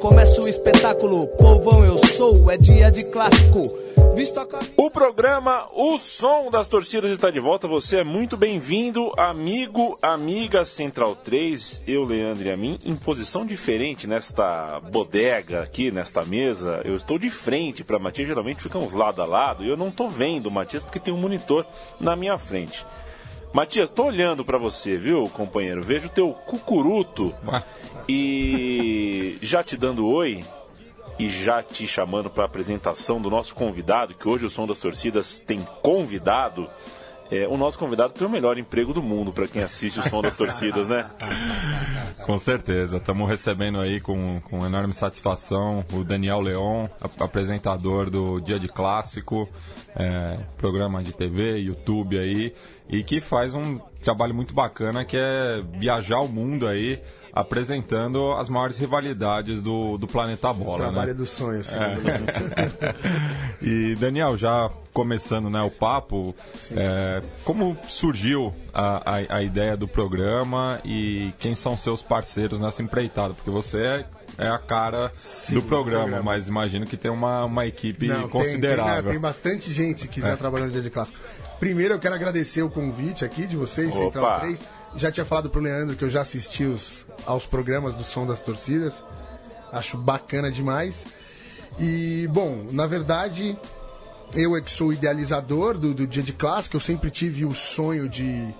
Começa o espetáculo. Povão, eu sou, é dia de clássico. O programa O Som das Torcidas está de volta. Você é muito bem-vindo, amigo, amiga Central 3. Eu, Leandro e a mim, em posição diferente nesta bodega aqui, nesta mesa. Eu estou de frente para Matias, geralmente ficamos lado a lado. E eu não estou vendo o Matias porque tem um monitor na minha frente. Matias, estou olhando para você, viu, companheiro? Vejo teu cucuruto e já te dando oi e já te chamando para a apresentação do nosso convidado, que hoje o Som das Torcidas tem convidado. É, o nosso convidado tem o melhor emprego do mundo para quem assiste o Som das Torcidas, né? Com certeza. Estamos recebendo aí com, com enorme satisfação o Daniel Leon, apresentador do Dia de Clássico, é, programa de TV, YouTube aí, e que faz um trabalho muito bacana que é viajar o mundo aí apresentando as maiores rivalidades do, do planeta bola. Né? Trabalho né? dos sonhos. É. e Daniel, já começando né, o papo, é, como surgiu a, a, a, ideia do programa e quem são seus parceiros nessa empreitada? Porque você é, é a cara Sim, do programa, programa, mas imagino que tem uma, uma equipe Não, considerável. Tem, tem, tem, bastante gente que já é. trabalhou no Dia de Clássico. Primeiro eu quero agradecer o convite aqui de vocês, Opa. Central 3 já tinha falado pro Leandro que eu já assisti os, aos programas do Som das Torcidas. Acho bacana demais. E, bom, na verdade, eu é que sou idealizador do, do Dia de Clássico. Eu sempre tive o sonho de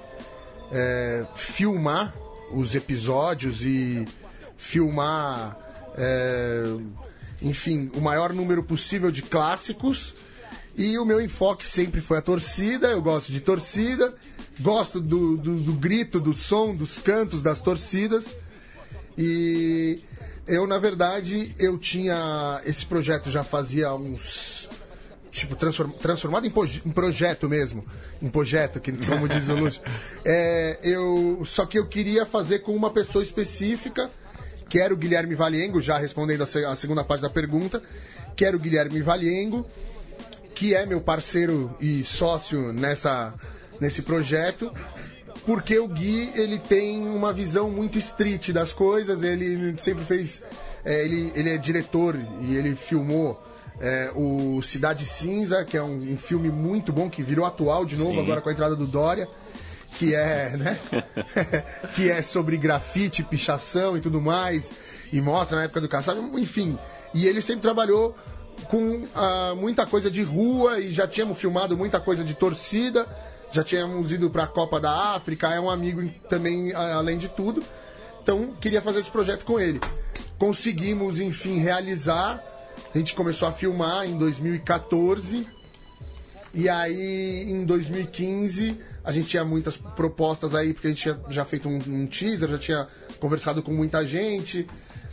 é, filmar os episódios e filmar, é, enfim, o maior número possível de clássicos. E o meu enfoque sempre foi a torcida. Eu gosto de torcida gosto do, do, do grito, do som, dos cantos das torcidas. E eu, na verdade, eu tinha. Esse projeto já fazia uns. Tipo, transform, transformado em, em, projeto mesmo. Em projeto, que, como diz o Lúcio. É, eu, só que eu queria fazer com uma pessoa específica, que era o Guilherme Valiengo, já respondendo a, a segunda parte da pergunta, que era o Guilherme Valiengo, que é meu parceiro e sócio nessa nesse projeto, porque o Gui ele tem uma visão muito street das coisas, ele sempre fez. É, ele, ele é diretor e ele filmou é, o Cidade Cinza, que é um, um, filme muito bom que virou atual de novo Sim. agora com a entrada do Dória. Que é, né? que é sobre grafite, pichação e tudo mais. E mostra na época do caçado, enfim. E ele sempre trabalhou com uh, muita coisa de rua e já tínhamos filmado muita coisa de torcida já tínhamos ido para a Copa da África, é um amigo também, além de tudo. Então, queria fazer esse projeto com ele. Conseguimos, enfim, realizar. A gente começou a filmar em 2014. E aí, em 2015, a gente tinha muitas propostas aí, porque a gente tinha já feito um, um teaser, já tinha conversado com muita gente.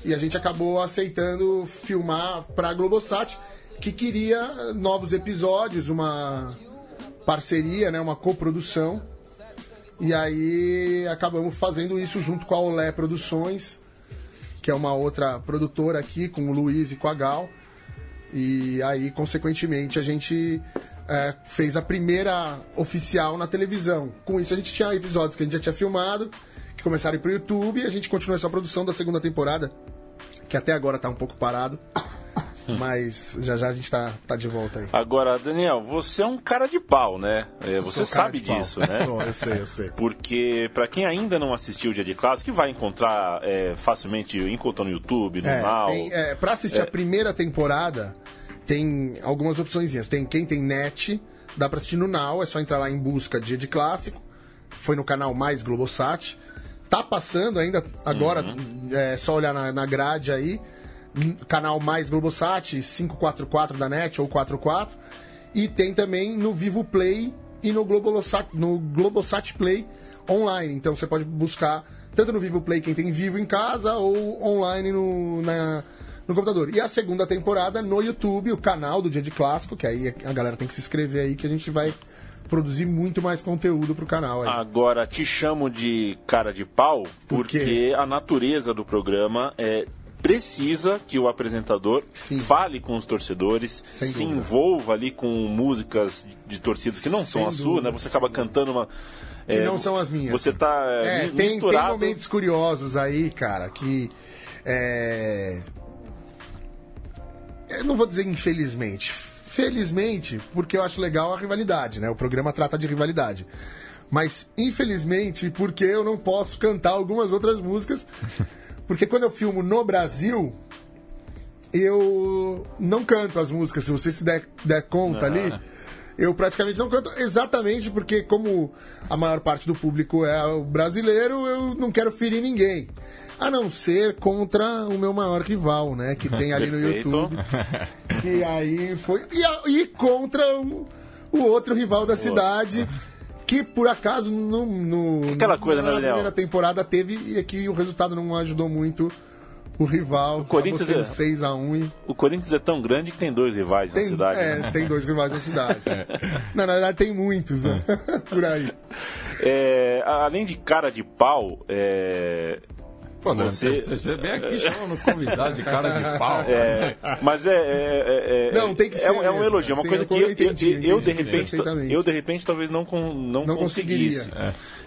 E a gente acabou aceitando filmar para a Globosat, que queria novos episódios, uma parceria, né, uma coprodução. E aí acabamos fazendo isso junto com a Olé Produções, que é uma outra produtora aqui, com o Luiz e com a Gal. E aí, consequentemente, a gente é, fez a primeira oficial na televisão. Com isso, a gente tinha episódios que a gente já tinha filmado, que começaram a ir pro YouTube, e a gente continuou essa produção da segunda temporada, que até agora tá um pouco parado. Mas já já a gente tá, tá de volta aí. Agora, Daniel, você é um cara de pau, né? É, você sabe disso, né? eu sei, eu sei. Porque, para quem ainda não assistiu o Dia de Classe, que vai encontrar é, facilmente encontrando no YouTube, no é, mal. Tem, é, pra assistir a é. primeira temporada, tem algumas opções. Tem quem tem net, dá pra assistir no Now, é só entrar lá em busca Dia de Clássico. Foi no canal Mais Globosat. Tá passando ainda, agora, uhum. é só olhar na, na grade aí canal mais Globosat, 544 da NET ou 44. E tem também no Vivo Play e no Globosat, no Globosat Play online. Então você pode buscar tanto no Vivo Play quem tem vivo em casa ou online no, na, no computador. E a segunda temporada no YouTube, o canal do Dia de Clássico, que aí a galera tem que se inscrever aí que a gente vai produzir muito mais conteúdo pro canal. Aí. Agora, te chamo de cara de pau porque Por a natureza do programa é precisa que o apresentador Sim. fale com os torcedores, Sem se dúvida. envolva ali com músicas de torcidas que não Sem são a sua, né? Você acaba cantando uma. Que é, não são as minhas. Você tá é, misturado... tem, tem momentos curiosos aí, cara, que. É... Eu não vou dizer infelizmente. Felizmente, porque eu acho legal a rivalidade, né? O programa trata de rivalidade. Mas, infelizmente, porque eu não posso cantar algumas outras músicas. Porque quando eu filmo no Brasil, eu não canto as músicas, se você se der, der conta ali. Eu praticamente não canto exatamente porque, como a maior parte do público é o brasileiro, eu não quero ferir ninguém. A não ser contra o meu maior rival, né? Que tem ali no YouTube. Que aí foi. E, e contra o, o, outro rival da cidade. Que por acaso no, no, Aquela coisa, na né, primeira temporada teve e que o resultado não ajudou muito o rival. O Corinthians é 6 a 1 e... O Corinthians é tão grande que tem dois rivais tem, na cidade. É, né? tem dois rivais na cidade. é. Não, na verdade tem muitos, né? Por aí. É, além de cara de pau, é, Pô, você... você vem aqui chamando convidado de cara de pau. É, mas é, é, é, Não, tem que ser. É, é um elogio, uma Sim, coisa eu que eu, entendi, eu, eu, de repente, eu de repente talvez não, con- não, Não conseguisse.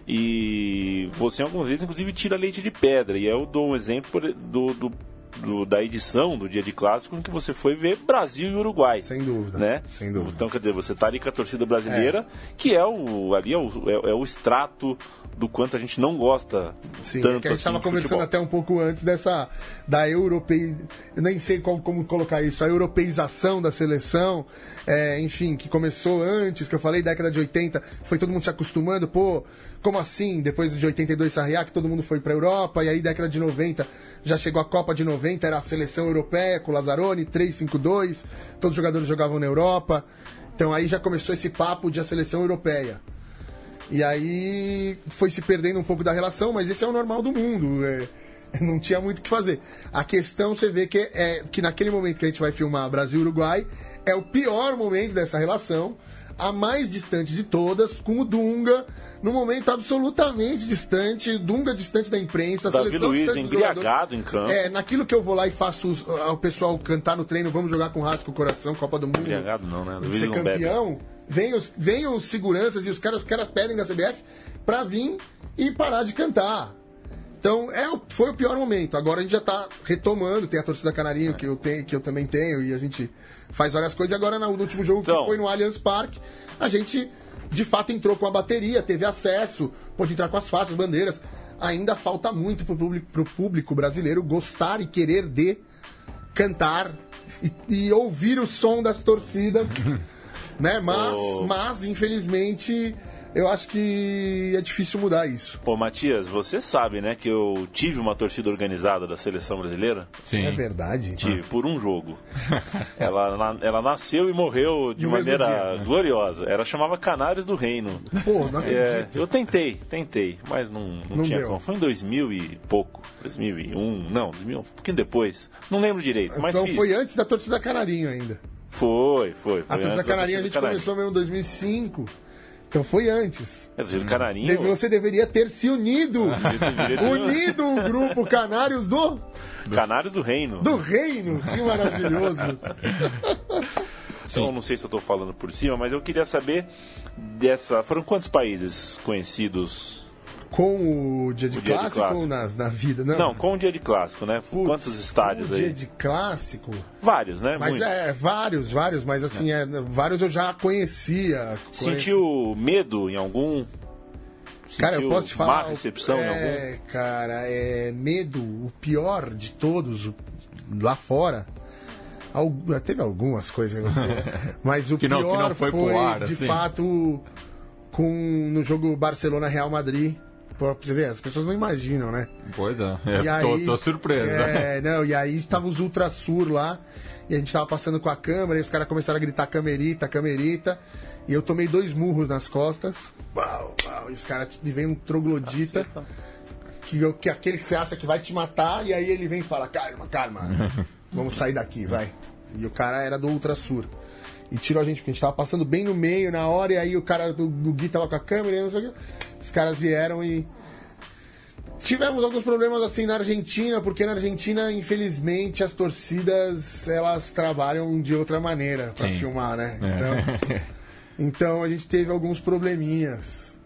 E você algumas vezes, inclusive, tira leite de pedra. E eu dou um exemplo do, do- do- da edição do dia de clássico em que você foi ver Brasil e Uruguai. Sem dúvida. Né? Sem dúvida. Então, quer dizer, você tá ali com a torcida brasileira, que é o ali é o, é, é o extrato do quanto a gente não gosta Sim, é tanto que a gente assim, estava de conversando futebol. até um pouco antes dessa da europei, eu nem sei como, como colocar isso, a europeização da seleção, é, enfim, que começou antes, que eu falei década de 80, foi todo mundo se acostumando, pô, como assim? Depois de 82 Sarriá, que todo mundo foi para Europa, e aí década de 90 já chegou a Copa de 90, era a seleção europeia com Lazzaroni, 3-5-2, todos os jogadores jogavam na Europa. Então aí já começou esse papo de a seleção europeia. E aí foi se perdendo um pouco da relação, mas esse é o normal do mundo. é, não tinha muito o que fazer. A questão você vê que é que naquele momento que a gente vai filmar Brasil e Uruguai é o pior momento dessa relação, a mais distante de todas, com o Dunga, num momento absolutamente distante, Dunga distante da imprensa, Davi seleção Luiz embriagado em campo. É, naquilo que eu vou lá e faço o pessoal cantar no treino, vamos jogar com rasca o coração, Copa do Mundo Embriagado não, né? Luiz ser não bebe. Vem os, vem os seguranças e os caras, os caras pedem da CBF pra vir e parar de cantar. Então, é, foi o pior momento. Agora a gente já tá retomando, tem a torcida Canarinho que eu, tenho, que eu também tenho, e a gente faz várias coisas. E agora no último jogo Então. que foi no Allianz Parque, a gente de fato entrou com a bateria, teve acesso, pôde entrar com as faixas, bandeiras. Ainda falta muito pro público, pro público brasileiro gostar e querer de cantar e, e ouvir o som das torcidas, né? Mas, Oh. mas infelizmente, eu acho que é difícil mudar isso. Pô, Matias, você sabe, né, que eu tive uma torcida organizada da seleção brasileira? Sim. É verdade. Tive, por um jogo. ela, na- ela nasceu e morreu de No maneira né? gloriosa. Ela chamava Canários do Reino. Pô, não É, acredito. eu tentei, tentei, mas não, não, Não tinha deu. como. Foi em 2000 e pouco, 2001, não, 2000, um pouquinho depois. Não lembro direito, mas então fiz. foi antes da torcida Canarinho ainda. Foi, foi. foi A torcida antes da Canarinho a gente começou mesmo em 2005. Então foi antes. É, torcida Canarinho. Deve- Você deveria ter se unido. unido o grupo Canários do, Canários do Reino. do Reino. Que maravilhoso. Então, não sei se eu estou falando por cima, mas eu queria saber dessa. Foram quantos países conhecidos? Com o dia de O dia de clássico, clássico. ou na, na vida? Não, Não, com o dia de clássico, né? Putz, quantos estádios o aí? dia de clássico. Vários, né? Mas Muitos. é, vários, vários, mas assim, é, vários eu já conhecia. Sentiu medo em algum? Cara, eu posso te falar. Má recepção em algum? é, cara, é medo, o pior de todos lá fora. Algu- teve algumas coisas mas o não- pior foi foi, ar, de assim. fato com no jogo Barcelona Real Madrid. Pra você ver, as pessoas não imaginam, né? Pois é, é, E aí- tô, tô surpreso. É, não, e aí tava os Ultrasur lá, e a gente tava passando com a câmera, e os caras começaram a gritar camerita, camerita, e eu tomei dois murros nas costas, pau, pau, e os caras vem um troglodita, que, eu- que é aquele que você acha que vai te matar, e aí ele vem e fala, calma, calma, vamos sair daqui, vai. E o cara era do Ultrasur. E tirou a gente, porque a gente tava passando bem no meio na hora, e aí o cara do, Gui tava com a câmera, e não sei o quê. Os caras vieram e Tivemos alguns problemas assim na Argentina, porque na Argentina, infelizmente, as torcidas elas trabalham de outra maneira para filmar, né? É. Então, então a gente teve alguns probleminhas.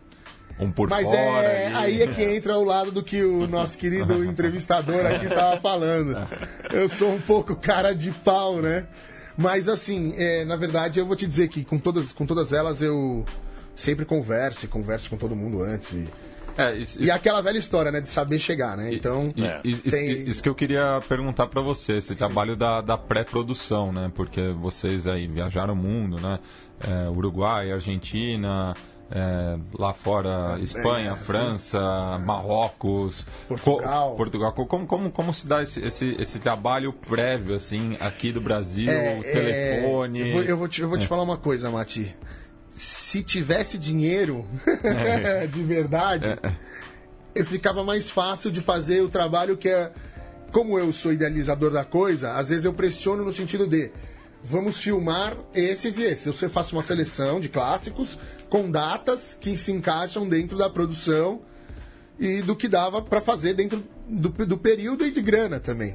um por Mas fora. é aí é que entra o lado do que o nosso querido entrevistador aqui estava falando. Eu sou um pouco cara de pau, né? Mas assim, é, na verdade, eu vou te dizer que com todas, com todas elas eu sempre converso, e converso com todo mundo antes. E, É, isso, e aquela velha história, né, de saber chegar, né? Então, E- É. isso, Tem- isso que eu queria perguntar pra você, esse trabalho da, da pré-produção, né? Porque vocês aí viajaram o mundo, né? É, Uruguai, Argentina, é, lá fora Espanha, é, sim. França, Marrocos, Portugal. Co- Portugal. Como, como, como se dá esse, esse, esse trabalho prévio, assim, aqui do Brasil, É, telefone? é, eu vou, eu vou te, eu vou te falar uma coisa, Mati. Se tivesse dinheiro de verdade, eu ficava mais fácil de fazer o trabalho que é. Como eu sou idealizador da coisa, às vezes eu pressiono no sentido de vamos filmar esses e esses. Eu faço uma seleção de clássicos com datas que se encaixam dentro da produção e do que dava para fazer dentro do, do período e de grana também.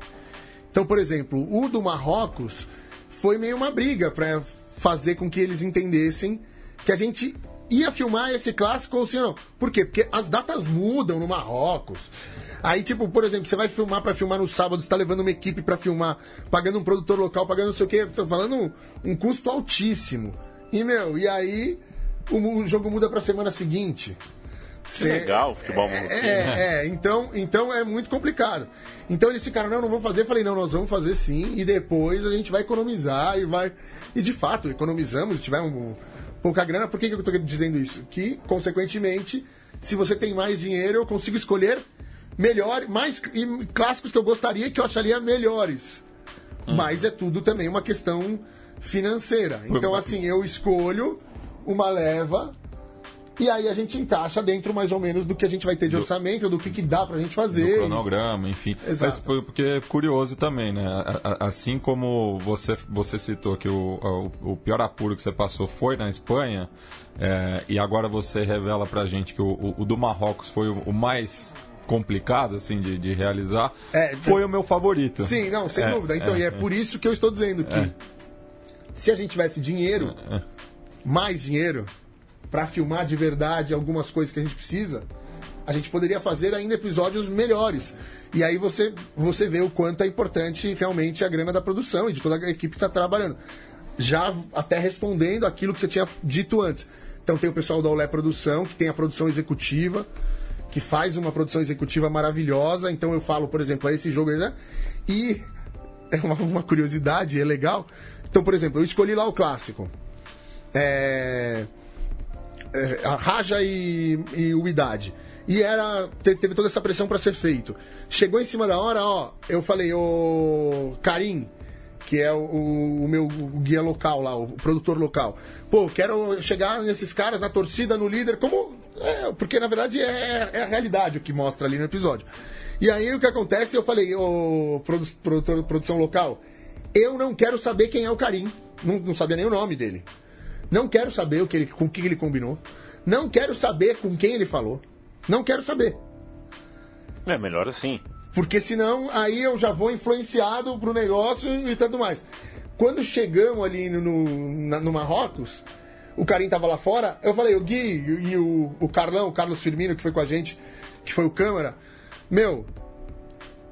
Então, por exemplo, o do Marrocos foi meio uma briga para fazer com que eles entendessem que a gente ia filmar esse clássico ou se não. Por quê? Porque as datas mudam no Marrocos. Aí, tipo, por exemplo, você vai filmar para filmar no sábado, você tá levando uma equipe para filmar, pagando um produtor local, pagando não sei o quê, tô falando um, um custo altíssimo. E, meu, e aí o, o jogo muda pra semana seguinte. Que Cê- legal o futebol marroquino. é, é, então, então é muito complicado. Então eles ficaram, não, não vamos fazer. Eu falei, não, nós vamos fazer sim, e depois a gente vai economizar e vai. E de fato, economizamos, tivemos pouca grana. Por que, que eu tô dizendo isso? Que, consequentemente, se você tem mais dinheiro, eu consigo escolher melhor, mais e clássicos que eu gostaria que eu acharia melhores. Mas é tudo também uma questão financeira. Então, assim, eu escolho uma leva e aí a gente encaixa dentro mais ou menos do que a gente vai ter de orçamento, do que, que dá pra gente do fazer. cronograma, enfim. Exato. Mas foi- porque é curioso também, né? Assim como você, você citou que o, o, o pior apuro que você passou foi na Espanha, é, e agora você revela pra gente que o, o- o do Marrocos foi o, o mais complicado, assim, de, de realizar, É, foi o meu favorito. Sim, não, sem É, dúvida. Então, é, e é por isso que eu estou dizendo que se a gente tivesse dinheiro, É, mais dinheiro, pra filmar de verdade algumas coisas que a gente precisa, a gente poderia fazer ainda episódios melhores. E aí você, você vê o quanto é importante realmente a grana da produção e de toda a equipe que está trabalhando. Já até respondendo aquilo que você tinha dito antes. Então tem o pessoal da Olé Produção, que tem a produção executiva, que faz uma produção executiva maravilhosa. Então eu falo, por exemplo, a esse jogo aí, né? E é uma, uma curiosidade, é legal. Então, por exemplo, eu escolhi lá o clássico. É, é, Raja e, e o Idade. E era. te- Teve toda essa pressão para ser feito. Chegou em cima da hora, ó. Eu falei, ô. Karim, que é o, o meu guia local lá, o produtor local. Pô, quero chegar nesses caras, na torcida, no líder, como. é, porque na verdade é, é a realidade o que mostra ali no episódio. E aí o que acontece, eu falei, ô produ produtor, produção local, eu não quero saber quem é o Karim. Não, não sabia nem o nome dele. Não quero saber o que ele, com o que ele combinou. Não quero saber com quem ele falou. Não quero saber. É melhor assim. Porque senão aí eu já vou influenciado pro negócio e tudo mais. Quando chegamos ali no, no, na- no Marrocos, o Karim tava lá fora, eu falei, o Gui e o, o Carlão, o Carlos Firmino, que foi com a gente, que foi o câmera, meu,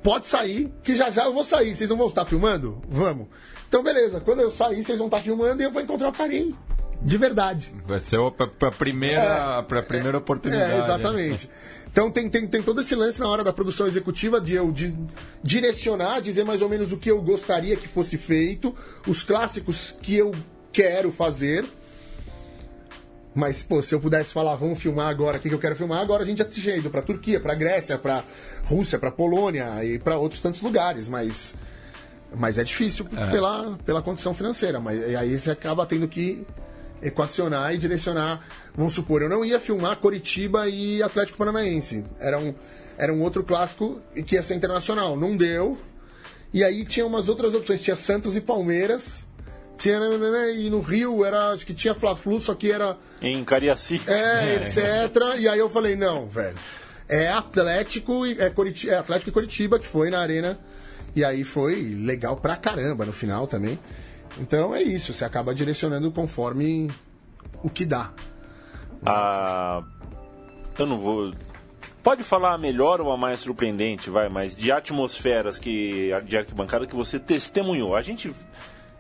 pode sair, que já já eu vou sair. Vocês não vão estar filmando? Vamos. Então, beleza. Quando eu sair, vocês vão estar filmando e eu vou encontrar o Karim. De verdade. Vai ser a primeira, pra primeira oportunidade. É, exatamente. Então tem, tem, tem todo esse lance na hora da produção executiva de eu de, direcionar, dizer mais ou menos o que eu gostaria que fosse feito, os clássicos que eu quero fazer. Mas, pô, se eu pudesse falar, vamos filmar agora, o que, que eu quero filmar, agora a gente já tinha ido pra Turquia, pra Grécia, pra Rússia, pra Polônia e pra outros tantos lugares, mas. Mas é difícil Pela, pela condição financeira. Mas e aí você acaba tendo que equacionar e direcionar. Vamos supor, eu não ia filmar Coritiba e Atlético Paranaense. Era um, era um outro clássico que ia ser internacional. Não deu. E aí tinha umas outras opções. Tinha Santos e Palmeiras. Tinha, e no Rio era, acho que tinha Fla-Flu, só que era Em Cariaci. é, etc. E aí eu falei, não, velho. É Atlético e é, Curitiba, é Atlético e Curitiba, que foi na arena. E aí foi legal pra caramba no final também. Então é isso, você acaba direcionando conforme o que dá. A... eu não vou Pode falar a melhor ou a mais surpreendente, vai, mas de atmosferas que de arquibancada que você testemunhou. A gente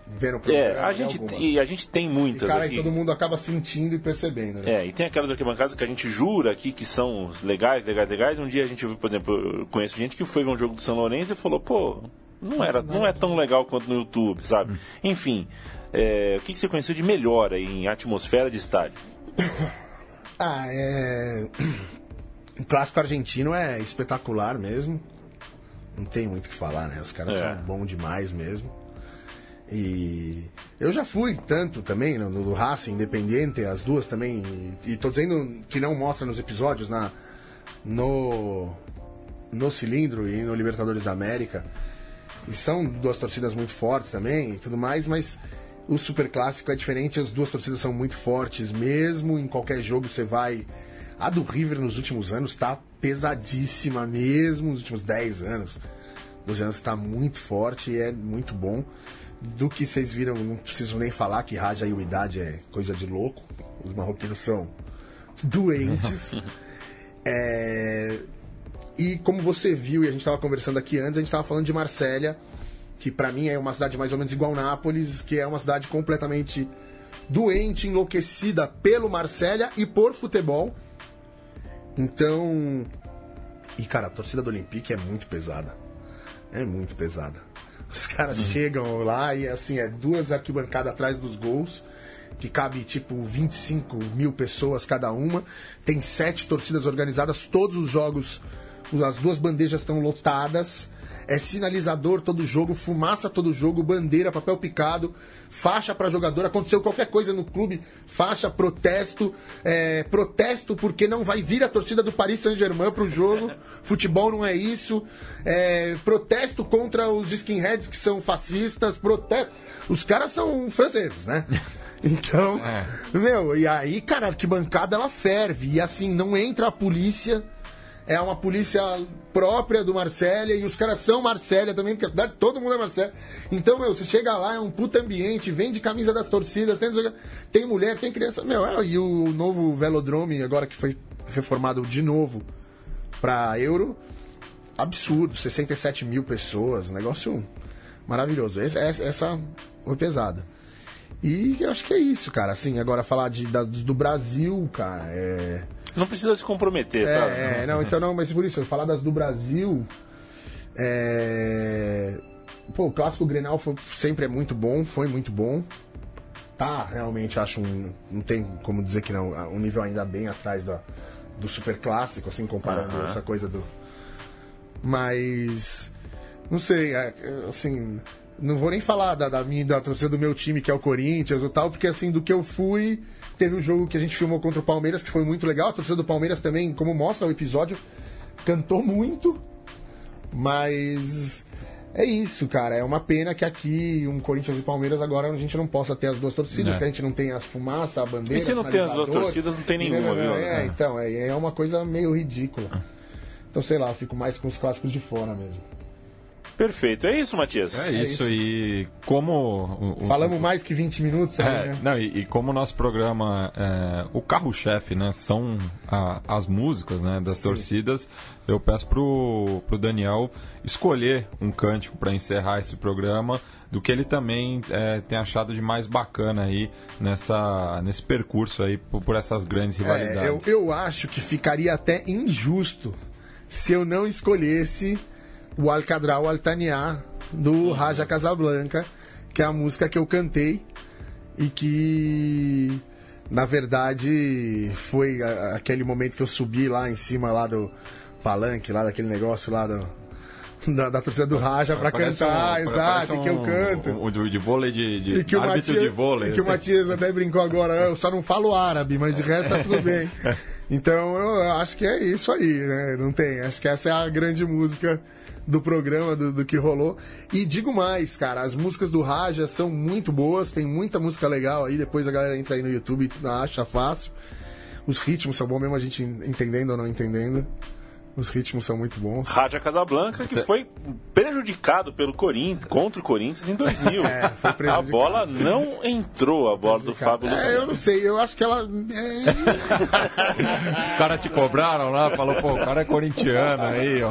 vendo o programa. É, a gente, e a gente tem muitas. E, cara, aqui. todo mundo acaba sentindo e percebendo, né? É, e tem aquelas arquibancadas que a gente jura aqui que são legais, legais, legais. Um dia a gente, por exemplo, eu conheço gente que foi ver um jogo do São Lourenço e falou, pô, não, era, não é tão legal quanto no YouTube, sabe? Hum. Enfim, é, o que, que você conheceu de melhor aí em atmosfera de estádio? Ah, é. O clássico argentino é espetacular mesmo. Não tem muito o que falar, né? Os caras é. são bons demais mesmo. E eu já fui tanto também no, no Racing Independente, as duas também. E, e tô dizendo que não mostra nos episódios na no no cilindro e no Libertadores da América. E são duas torcidas muito fortes também e tudo mais, mas o Super Clássico é diferente, as duas torcidas são muito fortes mesmo, em qualquer jogo você vai. A do River nos últimos anos tá pesadíssima mesmo, nos últimos 10 anos. 12 anos está muito forte e é muito bom do que vocês viram, não preciso nem falar que Raja e Idade é coisa de louco. Os marroquinos são doentes. é... E como você viu, e a gente estava conversando aqui antes, a gente estava falando de Marsella, que para mim é uma cidade mais ou menos igual Nápoles, que é uma cidade completamente doente, enlouquecida pelo Marsella e por futebol. Então. E cara, a torcida do Olympique é muito pesada. É muito pesada. Os caras uhum. chegam lá e assim, é duas arquibancadas atrás dos gols, que cabe tipo 25 mil pessoas cada uma. Tem sete torcidas organizadas, todos os jogos, as duas bandejas estão lotadas é sinalizador todo jogo, fumaça todo jogo, bandeira, papel picado, faixa para jogador. Aconteceu qualquer coisa no clube, faixa, protesto, é, protesto porque não vai vir a torcida do Paris Saint-Germain pro jogo. Futebol não é isso. É, protesto contra os skinheads que são fascistas, protesto. Os caras são franceses, né? Então, é. meu, e aí, cara, a arquibancada ela ferve. E assim, não entra a polícia é uma polícia própria do Marsella e os caras são Marsella também, porque a cidade todo mundo é Marsella. Então, meu, você chega lá, é um puta ambiente, vende camisa das torcidas, tem, tem mulher, tem criança. Meu, é, e o novo velodrome, agora que foi reformado de novo pra Euro, absurdo, 67 mil pessoas, negócio maravilhoso. Essa foi pesada. E eu acho que é isso, cara. Assim, agora falar de, da, do Brasil, cara, é não precisa se comprometer, é, tá? É, não, então não, mas por isso, falar das do Brasil. É... Pô, o clássico Grenal foi, sempre é muito bom, foi muito bom. Tá, realmente acho um. Não tem como dizer que não, um nível ainda bem atrás do, do super clássico, assim, comparando uh -huh. essa coisa do. Mas. Não sei, é, assim. Não vou nem falar da, da minha da torcida do meu time, que é o Corinthians ou tal, porque assim, do que eu fui Teve um jogo que a gente filmou contra o Palmeiras, que foi muito legal. A torcida do Palmeiras também, como mostra o episódio, cantou muito. Mas é isso, cara. É uma pena que aqui, um Corinthians e Palmeiras, agora a gente não possa ter as duas torcidas, é. que a gente não tem as fumaça, a bandeira. E se não tem as duas torcidas, não tem nenhuma, viu? É, então, é, é uma coisa meio ridícula. Então, sei lá, eu fico mais com os clássicos de fora mesmo. Perfeito. É isso, Matias? É, é isso. E como. O, Falamos o, mais que 20 minutos, é, né? Não, e, e, como o nosso programa, é, o carro-chefe, né? São a, as músicas né, das Sim. torcidas. Eu peço pro, pro Daniel escolher um cântico para encerrar esse programa do que ele também é, tem achado de mais bacana aí nessa, nesse percurso aí por, por essas grandes é, rivalidades. eu, eu acho que ficaria até injusto se eu não escolhesse o Alcadral Altaniá do Raja Casablanca, que é a música que eu cantei e que na verdade foi aquele momento que eu subi lá em cima lá do palanque, lá daquele negócio lá do, da, da torcida do Raja para cantar, um, exato, um, que eu canto. O um, de vôlei de, de e que o Matias, de vôlei. E que assim. o Matias até brincou agora, eu só não falo árabe, mas de resto tá tudo bem. Então eu acho que é isso aí, né? Não tem. Acho que essa é a grande música do programa, do, do, que rolou. E digo mais, cara, as músicas do Raja são muito boas, tem muita música legal aí, depois a galera entra aí no YouTube e acha fácil. Os ritmos são bons mesmo a gente entendendo ou não entendendo. Os ritmos são muito bons. Rádio Casablanca, que foi prejudicado pelo Corinthians, contra o Corinthians em 2000. É, foi prejudicado. A bola não entrou, a bola do Fábio É, eu não sei, eu acho que ela. É... Os caras te cobraram lá, falou, pô, o cara é corintiano aí, ó.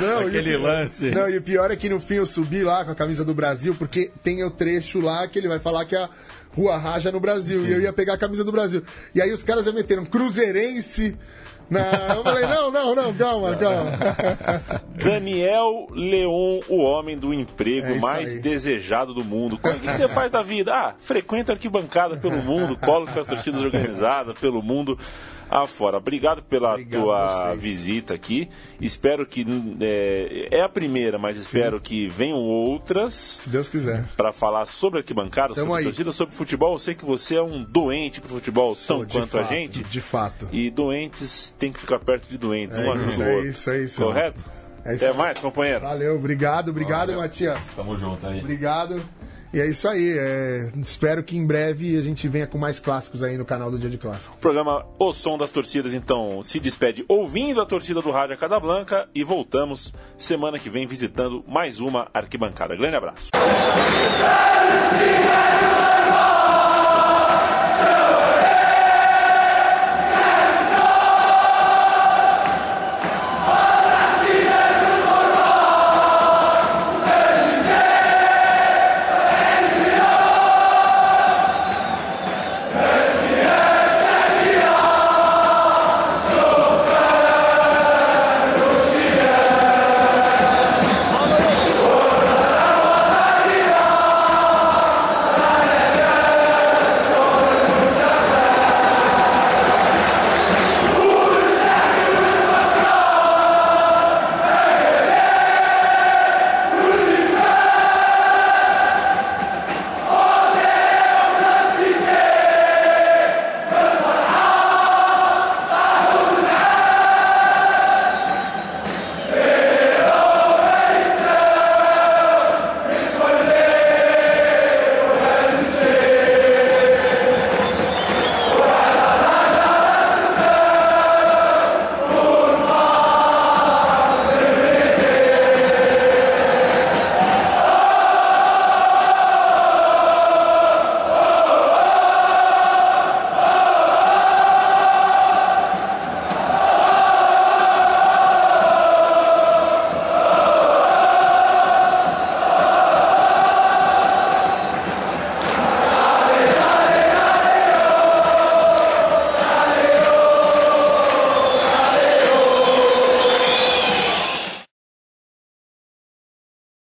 Não, Aquele lance. Não, e o pior é que no fim eu subi lá com a camisa do Brasil, porque tem o trecho lá que ele vai falar que a Rua Raja no Brasil. Sim. E eu ia pegar a camisa do Brasil. E aí os caras já meteram Cruzeirense. Não, eu falei, não, não, não, calma, calma. Daniel Leon, o homem do emprego é mais aí. desejado do mundo. O que você faz da vida? Ah, frequenta arquibancada pelo mundo, colo com as torcidas organizadas pelo mundo afora. Obrigado pela Obrigado tua visita aqui. Espero que. É, é a primeira, mas espero Sim. que venham outras. Se Deus quiser. Para falar sobre arquibancada, Tamo sobre aí. torcida, sobre futebol. Eu sei que você é um doente pro futebol, Sou, tão quanto fato, a gente. De fato. E doentes tem que ficar perto de doentes. É, um isso, é isso, é isso. Correto? É isso. Até mais, companheiro. Valeu, obrigado, obrigado, Valeu. Matias. Tamo junto aí. Obrigado. E é isso aí. É... Espero que em breve a gente venha com mais clássicos aí no canal do Dia de Clássico. O programa O Som das Torcidas, então, se despede ouvindo a torcida do Rádio Casablanca e voltamos semana que vem visitando mais uma arquibancada. Grande abraço.